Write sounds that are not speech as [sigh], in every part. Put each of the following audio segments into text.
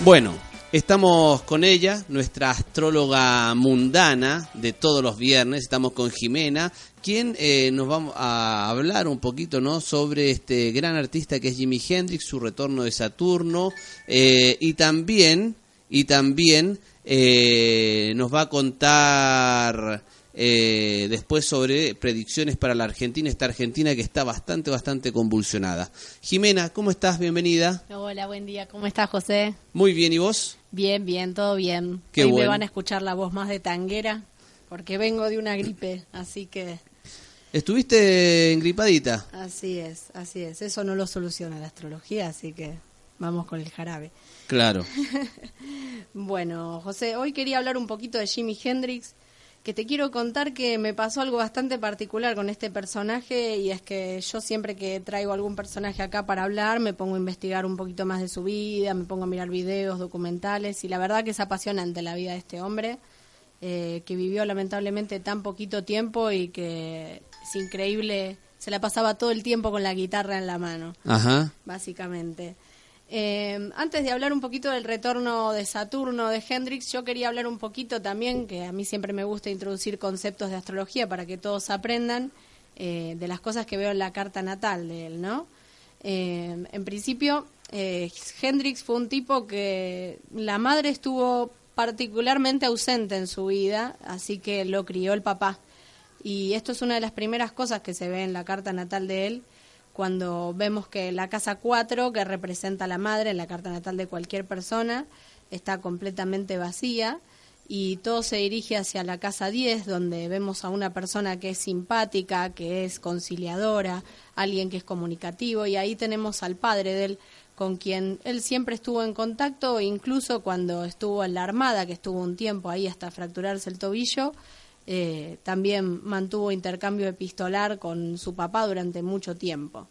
Bueno, estamos con ella, nuestra astróloga mundana de todos los viernes. Estamos con Jimena, quien eh, nos va a hablar un poquito ¿no? sobre este gran artista que es Jimi Hendrix, su retorno de Saturno, eh, y también, y también eh, nos va a contar eh, después sobre predicciones para la Argentina, esta Argentina que está bastante, bastante convulsionada. Jimena, ¿cómo estás? Bienvenida. Hola, buen día. ¿Cómo estás, José? Muy bien, ¿y vos? Bien, bien, todo bien. Qué Hoy me van a escuchar la voz más de tanguera porque vengo de una gripe, así que ¿Estuviste engripadita? así es, así es. Eso no lo soluciona la astrología, así que vamos con el jarabe. Claro. [laughs] Bueno, José, hoy quería hablar un poquito de Jimi Hendrix, que te quiero contar que me pasó algo bastante particular con este personaje y es que yo siempre que traigo algún personaje acá para hablar me pongo a investigar un poquito más de su vida, me pongo a mirar videos, documentales y la verdad que es apasionante la vida de este hombre eh, que vivió lamentablemente tan poquito tiempo y que es increíble, se la pasaba todo el tiempo con la guitarra en la mano Ajá. básicamente. Eh, antes de hablar un poquito del retorno de Saturno de Hendrix, yo quería hablar un poquito también, que a mí siempre me gusta introducir conceptos de astrología para que todos aprendan eh, de las cosas que veo en la carta natal de él, ¿no? Eh, en principio, Hendrix fue un tipo que la madre estuvo particularmente ausente en su vida, así que lo crió el papá. Y esto es una de las primeras cosas que se ve en la carta natal de él, cuando vemos que la casa 4, que representa a la madre en la carta natal de cualquier persona, está completamente vacía y todo se dirige hacia la casa 10, donde vemos a una persona que es simpática, que es conciliadora, alguien que es comunicativo, y ahí tenemos al padre de él, con quien él siempre estuvo en contacto, incluso cuando estuvo en la Armada, que estuvo un tiempo ahí hasta fracturarse el tobillo, eh, también mantuvo intercambio epistolar con su papá durante mucho tiempo.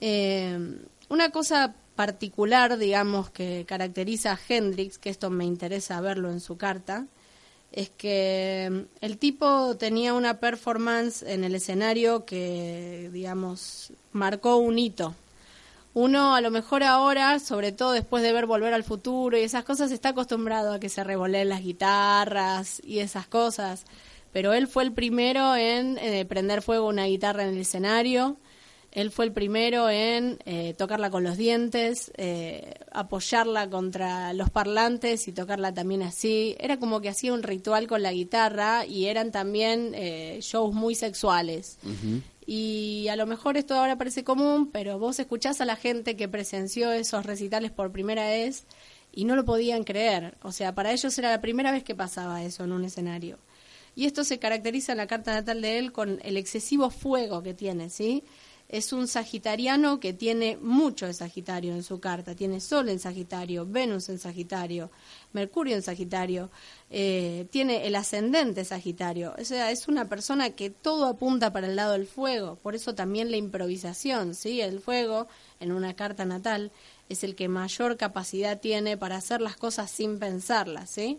Eh, una cosa particular, digamos, que caracteriza a Hendrix, que esto me interesa verlo en su carta, es que mm, el tipo tenía una performance en el escenario que, digamos, marcó un hito. Uno a lo mejor ahora, sobre todo después de ver Volver al Futuro y esas cosas, está acostumbrado a que se revoleen las guitarras y esas cosas. Pero él fue el primero en eh, prender fuego una guitarra en el escenario. Él fue el primero en eh, tocarla con los dientes, eh, apoyarla contra los parlantes y tocarla también así. Era como que hacía un ritual con la guitarra y eran también eh, shows muy sexuales. Y a lo mejor esto ahora parece común, pero vos escuchás a la gente que presenció esos recitales por primera vez y no lo podían creer. O sea, para ellos era la primera vez que pasaba eso en un escenario. Y esto se caracteriza en la carta natal de él con el excesivo fuego que tiene, ¿sí? Es un sagitariano que tiene mucho de Sagitario en su carta. Tiene Sol en Sagitario, Venus en Sagitario, Mercurio en Sagitario. eh, tiene el ascendente Sagitario. O sea, es una persona que todo apunta para el lado del fuego. Por eso también la improvisación, ¿sí? El fuego en una carta natal es el que mayor capacidad tiene para hacer las cosas sin pensarlas, ¿sí?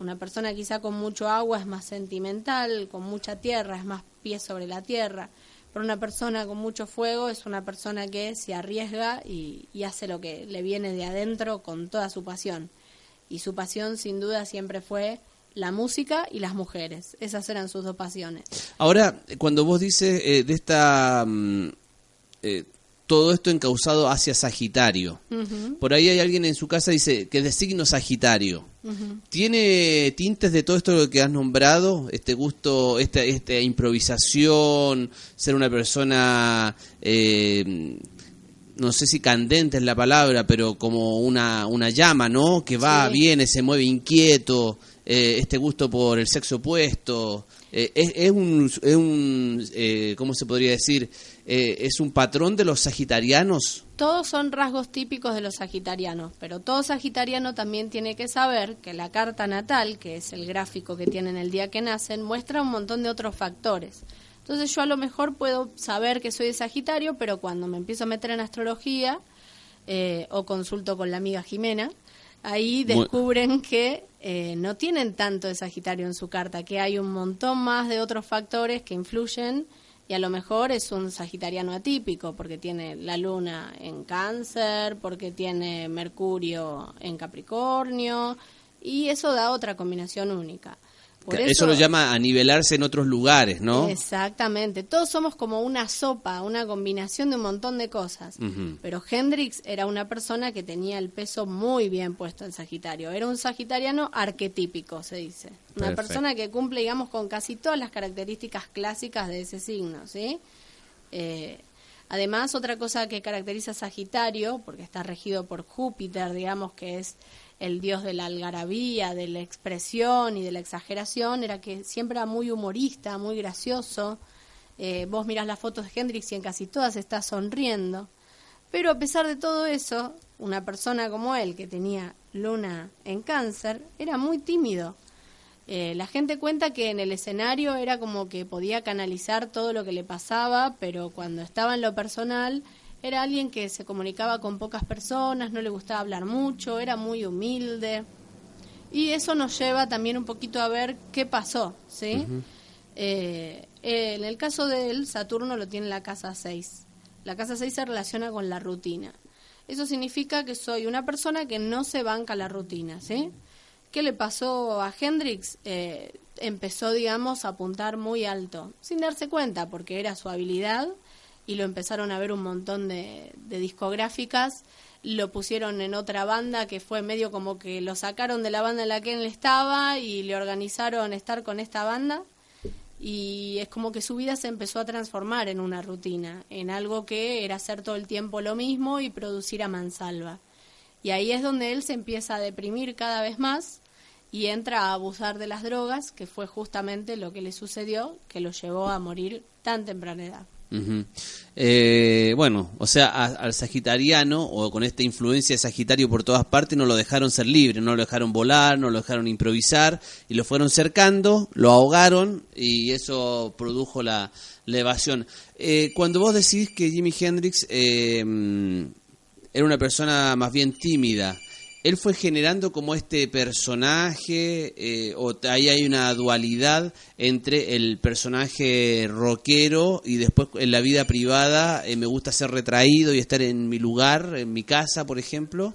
Una persona quizá con mucho agua es más sentimental, con mucha tierra es más pie sobre la tierra. Pero una persona con mucho fuego es una persona que se arriesga y, hace lo que le viene de adentro con toda su pasión. Y su pasión sin duda siempre fue la música y las mujeres. Esas eran sus dos pasiones. Ahora, cuando vos dices eh, de esta... mm, eh, todo esto encausado hacia Sagitario. Por ahí hay alguien en su casa dice que de signo Sagitario. ¿Tiene tintes de todo esto que has nombrado? Este gusto, esta, esta improvisación, ser una persona, eh, no sé si candente es la palabra, pero como una, una llama, ¿no? Que va, Sí. viene, se mueve inquieto, eh, este gusto por el sexo opuesto. Eh, es, es un, es un eh, ¿cómo se podría decir? Eh, ¿Es un patrón de los sagitarianos? todos son rasgos típicos de los sagitarianos, pero todo sagitariano también tiene que saber que la carta natal, que es el gráfico que tienen el día que nacen, muestra un montón de otros factores. Entonces yo a lo mejor puedo saber que soy de Sagitario, pero cuando me empiezo a meter en astrología o consulto con la amiga Jimena, ahí descubren que eh, no tienen tanto de Sagitario en su carta, que hay un montón más de otros factores que influyen y a lo mejor es un sagitariano atípico porque tiene la luna en cáncer, porque tiene Mercurio en Capricornio y eso da otra combinación única eso, lo llama a nivelarse en otros lugares, ¿no? Exactamente. Todos somos como una sopa, una combinación de un montón de cosas. Pero Hendrix era una persona que tenía el peso muy bien puesto en Sagitario. Era un sagitariano arquetípico, se dice. Una persona que cumple, digamos, con casi todas las características clásicas de ese signo, ¿sí? Eh, además, otra cosa que caracteriza a Sagitario, porque está regido por Júpiter, digamos que es el dios de la algarabía, de la expresión y de la exageración, era que siempre era muy humorista, muy gracioso. Eh, vos mirás las fotos de Hendrix y en casi todas está sonriendo. Pero a pesar de todo eso, una persona como él, que tenía luna en cáncer, era muy tímido. Eh, la gente cuenta que en el escenario era como que podía canalizar todo lo que le pasaba, pero cuando estaba en lo personal era alguien que se comunicaba con pocas personas, no le gustaba hablar mucho, era muy humilde. Y eso nos lleva también un poquito a ver qué pasó, ¿sí? Eh, en el caso de él, Saturno lo tiene en la casa 6. La casa 6 se relaciona con la rutina. Eso significa que soy una persona que no se banca la rutina, ¿sí? ¿Qué le pasó a Hendrix? Eh, empezó, digamos, a apuntar muy alto, sin darse cuenta, porque era su habilidad y lo empezaron a ver un montón de, discográficas. Lo pusieron en otra banda que fue medio como que lo sacaron de la banda en la que él estaba y le organizaron estar con esta banda. Y es como que su vida se empezó a transformar en una rutina, en algo que era hacer todo el tiempo lo mismo y producir a mansalva. Y ahí es donde él se empieza a deprimir cada vez más y entra a abusar de las drogas, que fue justamente lo que le sucedió, que lo llevó a morir tan temprana edad eh, bueno, o sea, al sagitariano o con esta influencia de Sagitario por todas partes no lo dejaron ser libre, no lo dejaron volar, no lo dejaron improvisar y lo fueron cercando, lo ahogaron y eso produjo la, evasión. Eh, cuando vos decís que Jimi Hendrix eh, era una persona más bien tímida, él fue generando como este personaje, eh, o ahí hay una dualidad entre el personaje rockero y después en la vida privada eh, me gusta ser retraído y estar en mi lugar, en mi casa, por ejemplo.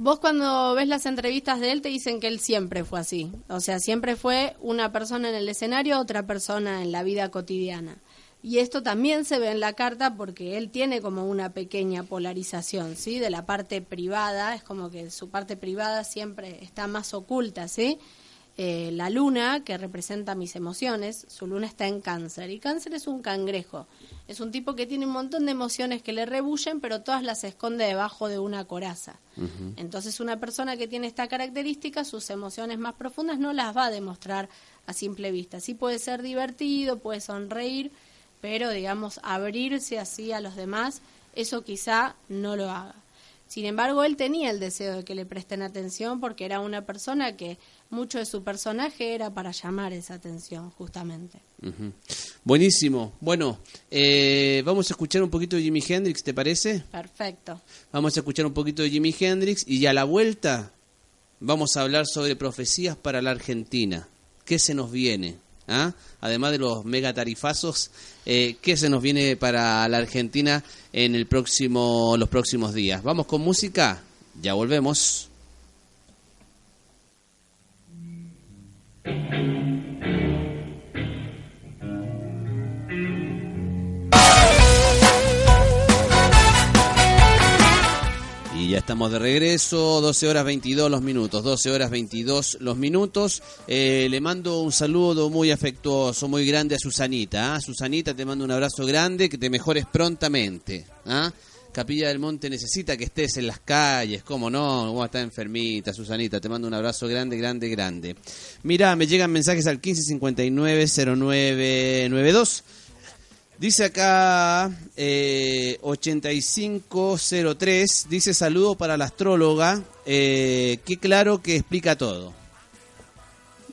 Vos cuando ves las entrevistas de él te dicen que él siempre fue así, o sea, siempre fue una persona en el escenario, otra persona en la vida cotidiana. Y esto también se ve en la carta porque él tiene como una pequeña polarización, ¿sí? De la parte privada, es como que su parte privada siempre está más oculta, ¿sí? Eh, la luna, que representa mis emociones, su luna está en cáncer. Y cáncer es un cangrejo. Es un tipo que tiene un montón de emociones que le rebullen, pero todas las esconde debajo de una coraza. Entonces una persona que tiene esta característica, sus emociones más profundas no las va a demostrar a simple vista. Sí puede ser divertido, puede sonreír, pero digamos, abrirse así a los demás, eso quizá no lo haga. Sin embargo, él tenía el deseo de que le presten atención porque era una persona que mucho de su personaje era para llamar esa atención, justamente. Buenísimo. Bueno, eh, vamos a escuchar un poquito de Jimi Hendrix, ¿te parece? Perfecto. Vamos a escuchar un poquito de Jimi Hendrix y a la vuelta vamos a hablar sobre profecías para la Argentina. ¿Qué se nos viene? ¿Ah? además de los megatarifazos, eh, ¿qué se nos viene para la Argentina en el próximo, los próximos días? Vamos con música, ya volvemos. Ya estamos de regreso, 12 horas 22 los minutos, 12 horas 22 los minutos. Eh, le mando un saludo muy afectuoso, muy grande a Susanita. ¿ah? Susanita, te mando un abrazo grande, que te mejores prontamente. ¿ah? Capilla del Monte necesita que estés en las calles, ¿cómo no? ¿Cómo está enfermita, Susanita? Te mando un abrazo grande, grande, grande. Mira, me llegan mensajes al 1559-0992. Dice acá eh, 8503, dice saludo para la astróloga, eh, que claro que explica todo.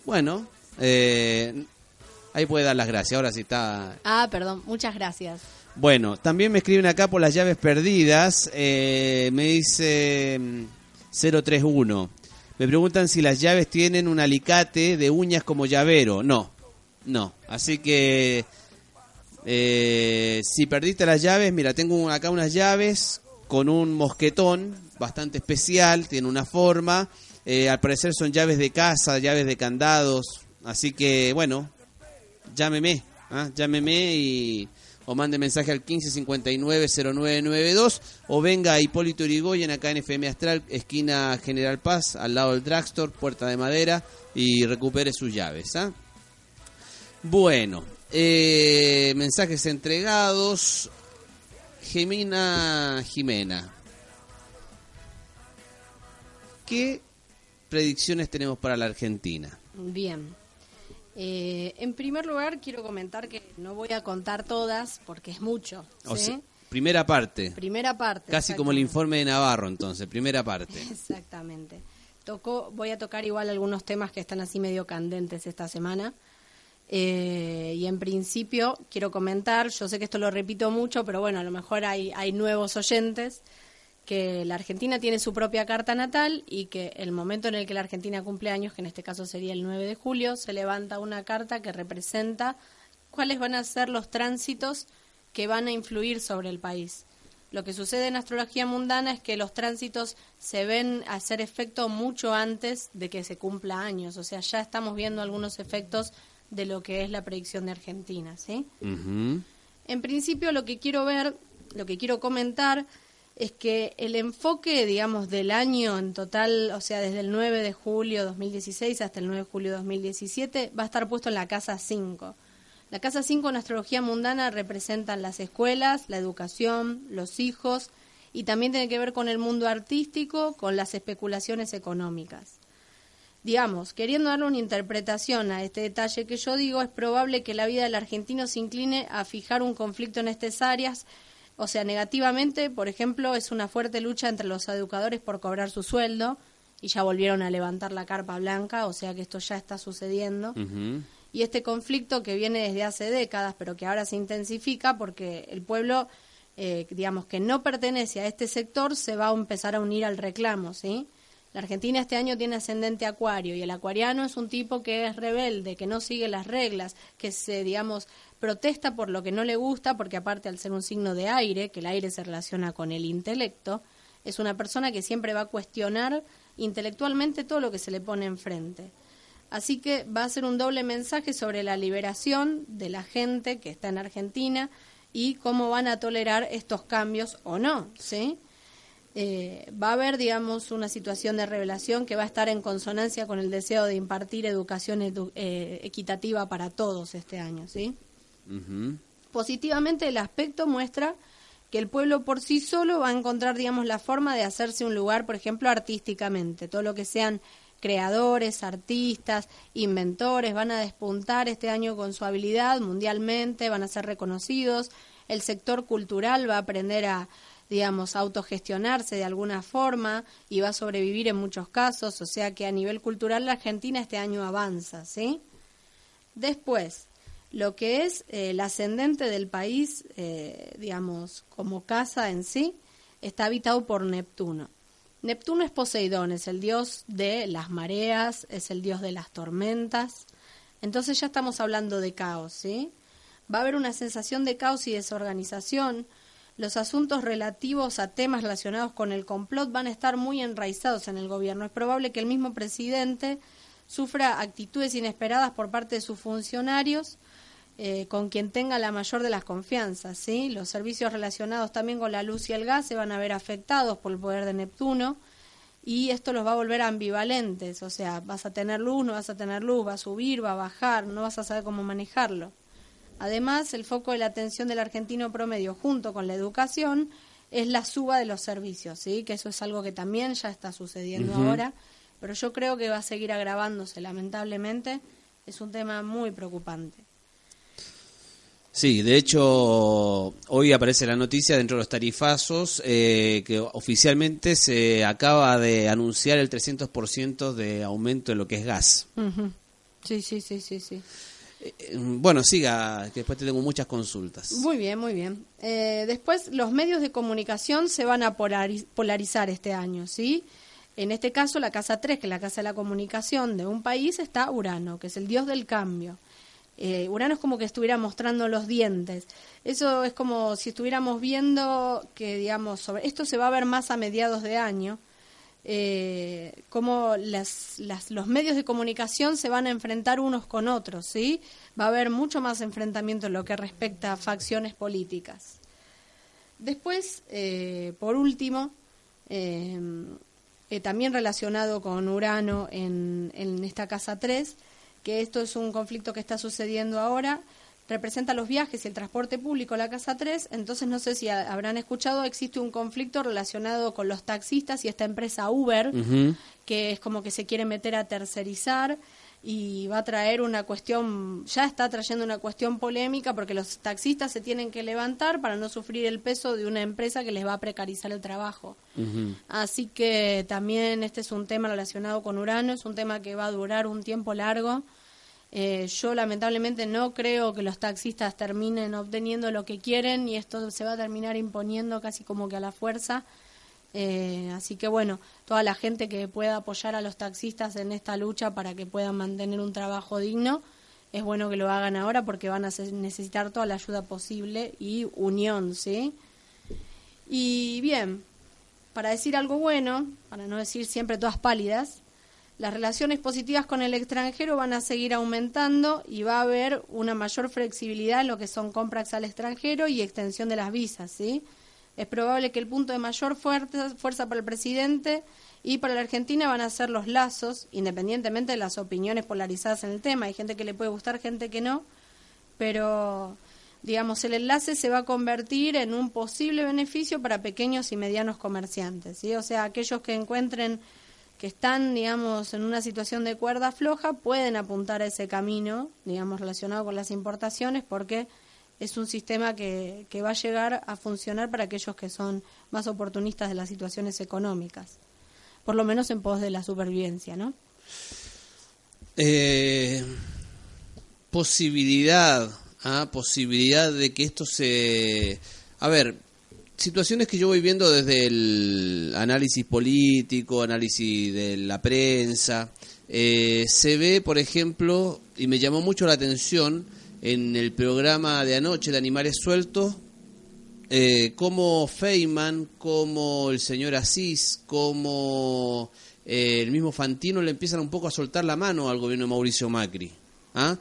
Bueno, eh, ahí puede dar las gracias, ahora sí está... Ah, perdón, muchas gracias. Bueno, también me escriben acá por las llaves perdidas, eh, me dice mm, 031. Me preguntan si las llaves tienen un alicate de uñas como llavero. No, no. Así que eh, si perdiste las llaves, mira, tengo acá unas llaves con un mosquetón bastante especial, tiene una forma. eh, al parecer son llaves de casa, llaves de candados. Así que, bueno, llámeme, ¿ah? llámeme y o mande mensaje al 1559-0992 o venga a Hipólito Yrigoyen acá en FM Astral, esquina General Paz, al lado del drugstore, puerta de madera y recupere sus llaves. ¿ah? Bueno, eh, mensajes entregados. Gemina Jimena. ¿Qué predicciones tenemos para la Argentina? Bien. Eh, en primer lugar, quiero comentar que no voy a contar todas porque es mucho. O ¿sí? sea, primera parte. Primera parte. Casi como el informe de Navarro, entonces, primera parte. [laughs] Exactamente. Tocó, voy a tocar igual algunos temas que están así medio candentes esta semana. Eh, y en principio quiero comentar, yo sé que esto lo repito mucho, pero bueno, a lo mejor hay, hay nuevos oyentes, que la Argentina tiene su propia carta natal y que el momento en el que la Argentina cumple años, que en este caso sería el 9 de julio, se levanta una carta que representa cuáles van a ser los tránsitos que van a influir sobre el país. Lo que sucede en astrología mundana es que los tránsitos se ven hacer efecto mucho antes de que se cumpla años, o sea, ya estamos viendo algunos efectos de lo que es la predicción de Argentina, ¿sí? En principio lo que quiero ver, lo que quiero comentar es que el enfoque, digamos, del año en total, o sea, desde el 9 de julio 2016 hasta el 9 de julio 2017, va a estar puesto en la casa 5. La casa 5 en astrología mundana representan las escuelas, la educación, los hijos y también tiene que ver con el mundo artístico, con las especulaciones económicas. Digamos, queriendo darle una interpretación a este detalle que yo digo, es probable que la vida del argentino se incline a fijar un conflicto en estas áreas, o sea, negativamente, por ejemplo, es una fuerte lucha entre los educadores por cobrar su sueldo, y ya volvieron a levantar la carpa blanca, o sea que esto ya está sucediendo. Y este conflicto que viene desde hace décadas, pero que ahora se intensifica porque el pueblo, eh, digamos, que no pertenece a este sector, se va a empezar a unir al reclamo, ¿sí? La Argentina este año tiene ascendente acuario y el acuariano es un tipo que es rebelde, que no sigue las reglas, que se, digamos, protesta por lo que no le gusta, porque aparte al ser un signo de aire, que el aire se relaciona con el intelecto, es una persona que siempre va a cuestionar intelectualmente todo lo que se le pone enfrente. Así que va a ser un doble mensaje sobre la liberación de la gente que está en Argentina y cómo van a tolerar estos cambios o no, ¿sí? Eh, va a haber, digamos, una situación de revelación que va a estar en consonancia con el deseo de impartir educación edu- eh, equitativa para todos este año, ¿sí? Positivamente el aspecto muestra que el pueblo por sí solo va a encontrar, digamos, la forma de hacerse un lugar, por ejemplo, artísticamente. Todo lo que sean creadores, artistas, inventores, van a despuntar este año con su habilidad mundialmente, van a ser reconocidos. El sector cultural va a aprender a, digamos, autogestionarse de alguna forma y va a sobrevivir en muchos casos. O sea que a nivel cultural la Argentina este año avanza, ¿sí? Después, lo que es eh, el ascendente del país, eh, digamos, como casa en sí, está habitado por Neptuno. Neptuno es Poseidón, es el dios de las mareas, es el dios de las tormentas. Entonces ya estamos hablando de caos, ¿sí? Va a haber una sensación de caos y desorganización. Los asuntos relativos a temas relacionados con el complot van a estar muy enraizados en el gobierno. Es probable que el mismo presidente sufra actitudes inesperadas por parte de sus funcionarios eh, con quien tenga la mayor de las confianzas. ¿sí? Los servicios relacionados también con la luz y el gas se van a ver afectados por el poder de Neptuno y esto los va a volver ambivalentes, o sea, vas a tener luz, no vas a tener luz, va a subir, va a bajar, no vas a saber cómo manejarlo. Además, el foco de la atención del argentino promedio junto con la educación es la suba de los servicios, ¿sí? que eso es algo que también ya está sucediendo ahora, pero yo creo que va a seguir agravándose, lamentablemente, es un tema muy preocupante. Sí, de hecho, hoy aparece la noticia dentro de los tarifazos eh, que oficialmente se acaba de anunciar el 300% de aumento de lo que es gas. Sí, sí, sí, sí, sí. Eh, bueno, siga, que después tengo muchas consultas. Muy bien, muy bien. Eh, después, los medios de comunicación se van a polarizar este año, ¿sí? En este caso, la casa 3, que es la casa de la comunicación de un país, está Urano, que es el dios del cambio. Eh, Urano es como que estuviera mostrando los dientes. Eso es como si estuviéramos viendo que, digamos, sobre esto se va a ver más a mediados de año, eh, cómo los medios de comunicación se van a enfrentar unos con otros, ¿sí? Va a haber mucho más enfrentamiento en lo que respecta a facciones políticas. Después, eh, por último, eh, también relacionado con Urano en, en esta casa 3, que esto es un conflicto que está sucediendo ahora, representa los viajes y el transporte público, la Casa 3, entonces no sé si habrán escuchado, existe un conflicto relacionado con los taxistas y esta empresa Uber, que es como que se quiere meter a tercerizar y va a traer una cuestión, ya está trayendo una cuestión polémica porque los taxistas se tienen que levantar para no sufrir el peso de una empresa que les va a precarizar el trabajo. Así que también este es un tema relacionado con Urano, es un tema que va a durar un tiempo largo. Eh, yo lamentablemente no creo que los taxistas terminen obteniendo lo que quieren y esto se va a terminar imponiendo casi como que a la fuerza eh, así que bueno, toda la gente que pueda apoyar a los taxistas en esta lucha para que puedan mantener un trabajo digno, es bueno que lo hagan ahora porque van a necesitar toda la ayuda posible y unión, ¿sí? Y bien, para decir algo bueno, para no decir siempre todas pálidas, las relaciones positivas con el extranjero van a seguir aumentando y va a haber una mayor flexibilidad en lo que son compras al extranjero y extensión de las visas, ¿sí? Es probable que el punto de mayor fuerza, para el presidente y para la Argentina van a ser los lazos, independientemente de las opiniones polarizadas en el tema. Hay gente que le puede gustar, gente que no, pero digamos, el enlace se va a convertir en un posible beneficio para pequeños y medianos comerciantes, ¿sí? O sea, aquellos que encuentren que están, digamos, en una situación de cuerda floja, pueden apuntar a ese camino, digamos, relacionado con las importaciones, porque es un sistema que, que va a llegar a funcionar para aquellos que son más oportunistas de las situaciones económicas, por lo menos en pos de la supervivencia, ¿no? Eh, posibilidad, ¿ah? posibilidad de que esto se... A ver, situaciones que yo voy viendo desde el análisis político, análisis de la prensa, eh, se ve, por ejemplo, y me llamó mucho la atención, en el programa de anoche de Animales Sueltos, eh, como Feynman, como el señor Asís, como eh, el mismo Fantino le empiezan un poco a soltar la mano al gobierno de Mauricio Macri. ¿ah?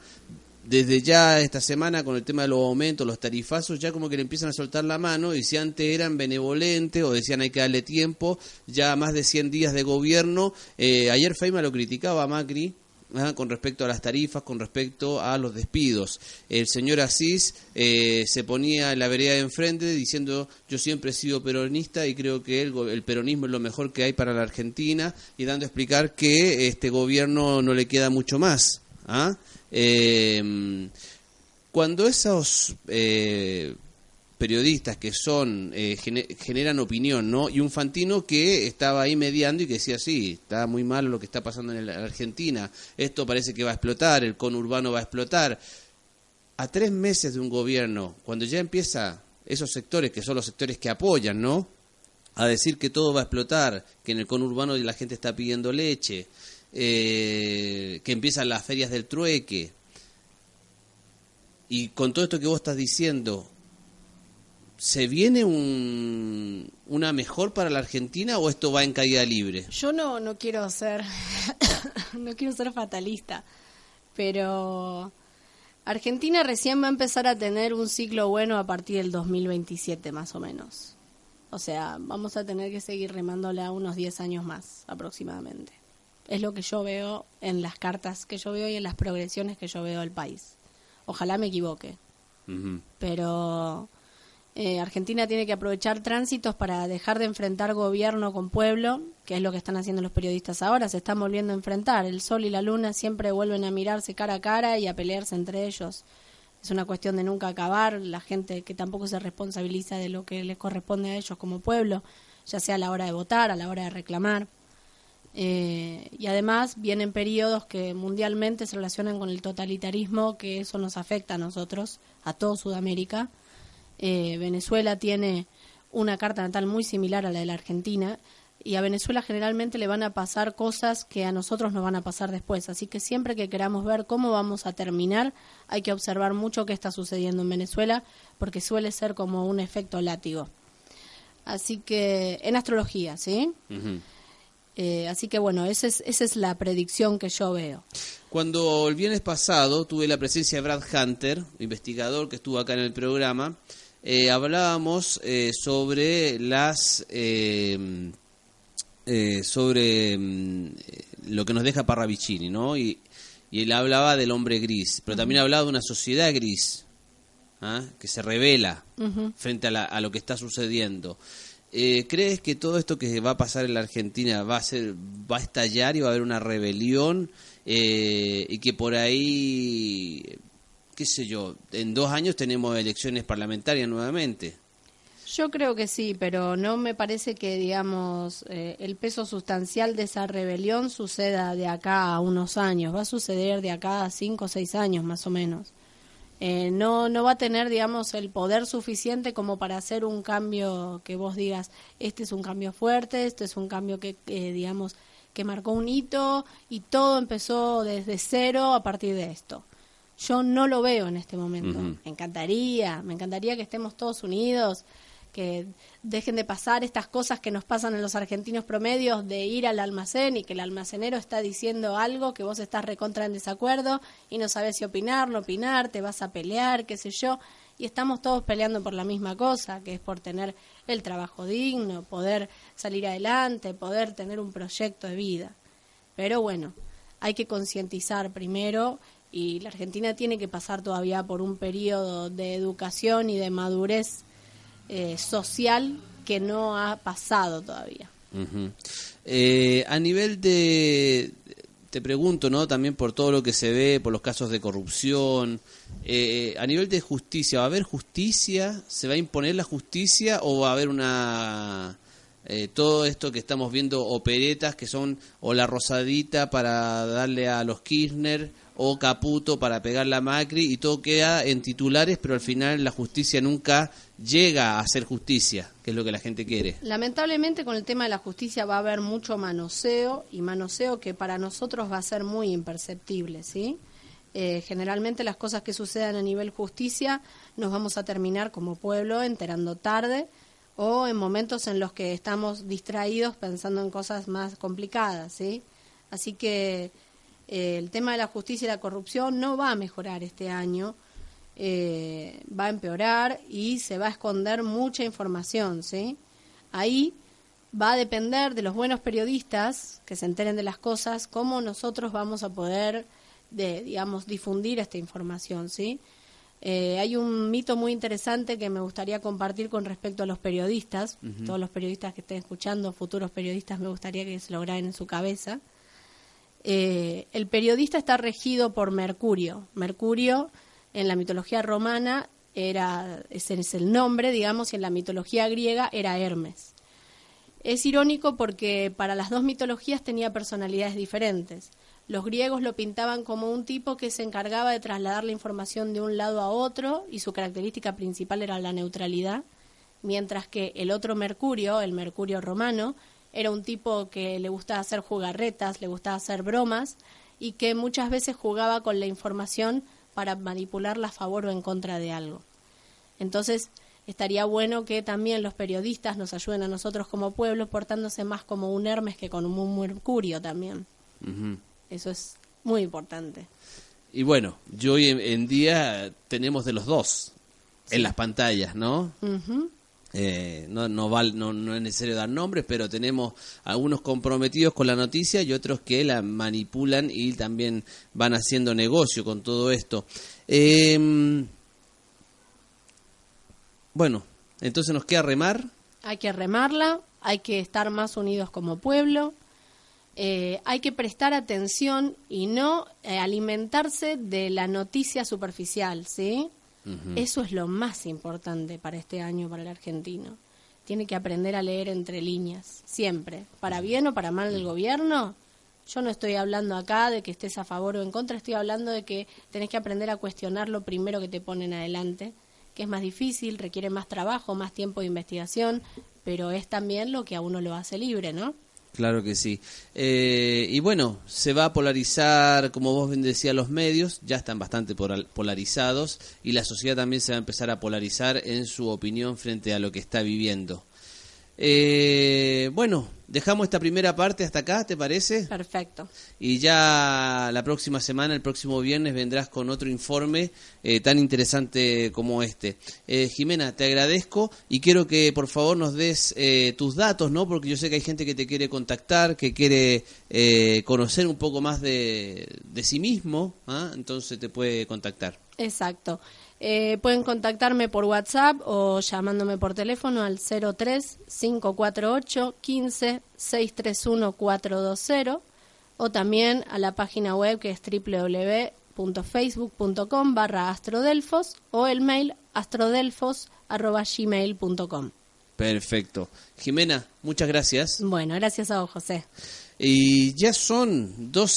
Desde ya esta semana con el tema de los aumentos, los tarifazos, ya como que le empiezan a soltar la mano y si antes eran benevolentes o decían hay que darle tiempo, ya más de 100 días de gobierno, eh, ayer Feynman lo criticaba a Macri, con respecto a las tarifas, con respecto a los despidos. El señor Asís eh, se ponía en la vereda de enfrente diciendo yo siempre he sido peronista y creo que el, el, peronismo es lo mejor que hay para la Argentina y dando a explicar que este gobierno no le queda mucho más. ¿ah? Eh, cuando esos eh, periodistas que son eh, generan opinión, ¿no? Y un Fantino que estaba ahí mediando y que decía, sí, está muy mal lo que está pasando en la Argentina, esto parece que va a explotar, el conurbano va a explotar. A tres meses de un gobierno, cuando ya empieza esos sectores, que son los sectores que apoyan, ¿no? A decir que todo va a explotar, que en el conurbano la gente está pidiendo leche, eh, que empiezan las ferias del trueque. Y con todo esto que vos estás diciendo, ¿Se viene un, una mejor para la Argentina o esto va en caída libre? Yo no, no quiero ser [coughs] no quiero ser fatalista, pero Argentina recién va a empezar a tener un ciclo bueno a partir del 2027 más o menos. O sea, vamos a tener que seguir remándola unos 10 años más aproximadamente. Es lo que yo veo en las cartas que yo veo y en las progresiones que yo veo del país. Ojalá me equivoque. Pero eh, Argentina tiene que aprovechar tránsitos para dejar de enfrentar gobierno con pueblo, que es lo que están haciendo los periodistas ahora, se están volviendo a enfrentar. El sol y la luna siempre vuelven a mirarse cara a cara y a pelearse entre ellos. es una cuestión de nunca acabar, la gente que tampoco se responsabiliza de lo que les corresponde a ellos como pueblo, ya sea a la hora de votar, a la hora de reclamar. Eh, y además vienen periodos que mundialmente se relacionan con el totalitarismo, que eso nos afecta a nosotros, a todo Sudamérica. Eh, Venezuela tiene una carta natal muy similar a la de la Argentina y a Venezuela generalmente le van a pasar cosas que a nosotros nos van a pasar después. Así que siempre que queramos ver cómo vamos a terminar, hay que observar mucho qué está sucediendo en Venezuela, porque suele ser como un efecto látigo. Así que, en astrología, ¿sí? Eh, así que bueno, esa es, esa es la predicción que yo veo. Cuando el viernes pasado tuve la presencia de Brad Hunter, investigador que estuvo acá en el programa, eh, hablábamos eh, sobre las eh, sobre mm, lo que nos deja Parravicini, ¿no? Y, y, él hablaba del hombre gris, pero también hablaba de una sociedad gris, ¿ah? que se revela frente a, a, lo que está sucediendo. Eh, ¿Crees que todo esto que va a pasar en la Argentina va a ser, va a estallar y va a haber una rebelión eh, y que por ahí, qué sé yo, en dos años tenemos elecciones parlamentarias nuevamente? Yo creo que sí, pero no me parece que, digamos, eh, el peso sustancial de esa rebelión suceda de acá a unos años. Va a suceder de acá a cinco o seis años, más o menos. Eh, no, no va a tener, digamos, el poder suficiente como para hacer un cambio que vos digas, este es un cambio fuerte, este es un cambio que, digamos, que marcó un hito y todo empezó desde cero a partir de esto. Yo no lo veo en este momento. Me encantaría, me encantaría que estemos todos unidos que dejen de pasar estas cosas que nos pasan en los argentinos promedios de ir al almacén y que el almacenero está diciendo algo que vos estás recontra en desacuerdo y no sabes si opinar, no opinar, te vas a pelear, qué sé yo, y estamos todos peleando por la misma cosa, que es por tener el trabajo digno, poder salir adelante, poder tener un proyecto de vida. Pero bueno, hay que concientizar primero y la Argentina tiene que pasar todavía por un periodo de educación y de madurez eh, social que no ha pasado todavía. Eh, a nivel de, te pregunto, ¿no? También por todo lo que se ve, por los casos de corrupción, eh, a nivel de justicia, ¿va a haber justicia? ¿Se va a imponer la justicia o va a haber una... todo esto que estamos viendo, operetas que son o la rosadita para darle a los Kirchner o Caputo para pegar la Macri y todo queda en titulares, pero al final la justicia nunca llega a hacer justicia, que es lo que la gente quiere. Lamentablemente con el tema de la justicia va a haber mucho manoseo y manoseo que para nosotros va a ser muy imperceptible, ¿sí? Eh, generalmente las cosas que sucedan a nivel justicia nos vamos a terminar como pueblo enterando tarde o en momentos en los que estamos distraídos pensando en cosas más complicadas, ¿sí? Así que eh, el tema de la justicia y la corrupción no va a mejorar este año, eh, va a empeorar y se va a esconder mucha información, ¿sí? Ahí va a depender de los buenos periodistas que se enteren de las cosas, cómo nosotros vamos a poder, de, digamos, difundir esta información, ¿sí? Eh, hay un mito muy interesante que me gustaría compartir con respecto a los periodistas. Todos los periodistas que estén escuchando, futuros periodistas, me gustaría que se lo graben en su cabeza. Eh, el periodista está regido por Mercurio. Mercurio en la mitología romana era, ese es el nombre, digamos, y en la mitología griega era Hermes. Es irónico porque para las dos mitologías tenía personalidades diferentes. Los griegos lo pintaban como un tipo que se encargaba de trasladar la información de un lado a otro y su característica principal era la neutralidad, mientras que el otro Mercurio, el Mercurio romano, era un tipo que le gustaba hacer jugarretas, le gustaba hacer bromas y que muchas veces jugaba con la información para manipularla a favor o en contra de algo. Entonces, estaría bueno que también los periodistas nos ayuden a nosotros como pueblo portándose más como un Hermes que como un Mercurio también. Eso es muy importante. Y bueno, yo hoy en, día tenemos de los dos en las pantallas, ¿no? Eh, no, no, no, es necesario dar nombres, pero tenemos algunos comprometidos con la noticia y otros que la manipulan y también van haciendo negocio con todo esto. Em, bueno, entonces nos queda remar. Hay que remarla, hay que estar más unidos como pueblo. eh, hay que prestar atención y no eh, alimentarse de la noticia superficial, ¿sí? Eso es lo más importante para este año para el argentino. Tiene que aprender a leer entre líneas, siempre, para bien o para mal del gobierno. Yo no estoy hablando acá de que estés a favor o en contra, estoy hablando de que tenés que aprender a cuestionar lo primero que te ponen adelante, que es más difícil, requiere más trabajo, más tiempo de investigación, pero es también lo que a uno lo hace libre, ¿no? Claro que sí. Eh, y bueno, se va a polarizar, como vos bien decías, los medios, ya están bastante polarizados, y la sociedad también se va a empezar a polarizar en su opinión frente a lo que está viviendo. Eh, bueno, dejamos esta primera parte hasta acá, ¿te parece? Perfecto. Y ya la próxima semana, el próximo viernes, vendrás con otro informe eh, tan interesante como este. Eh, Jimena, te agradezco y quiero que por favor nos des eh, tus datos, ¿no? Porque yo sé que hay gente que te quiere contactar, que quiere conocer un poco más de, de sí mismo, ¿ah? entonces te puede contactar. Exacto. Eh, pueden contactarme por WhatsApp o llamándome por teléfono al 03 548 15 631 420 o también a la página web que es www.facebook.com barra astrodelfos o el mail astrodelfos.gmail.com Perfecto. Jimena, muchas gracias. Bueno, gracias a vos, José. Y ya son dos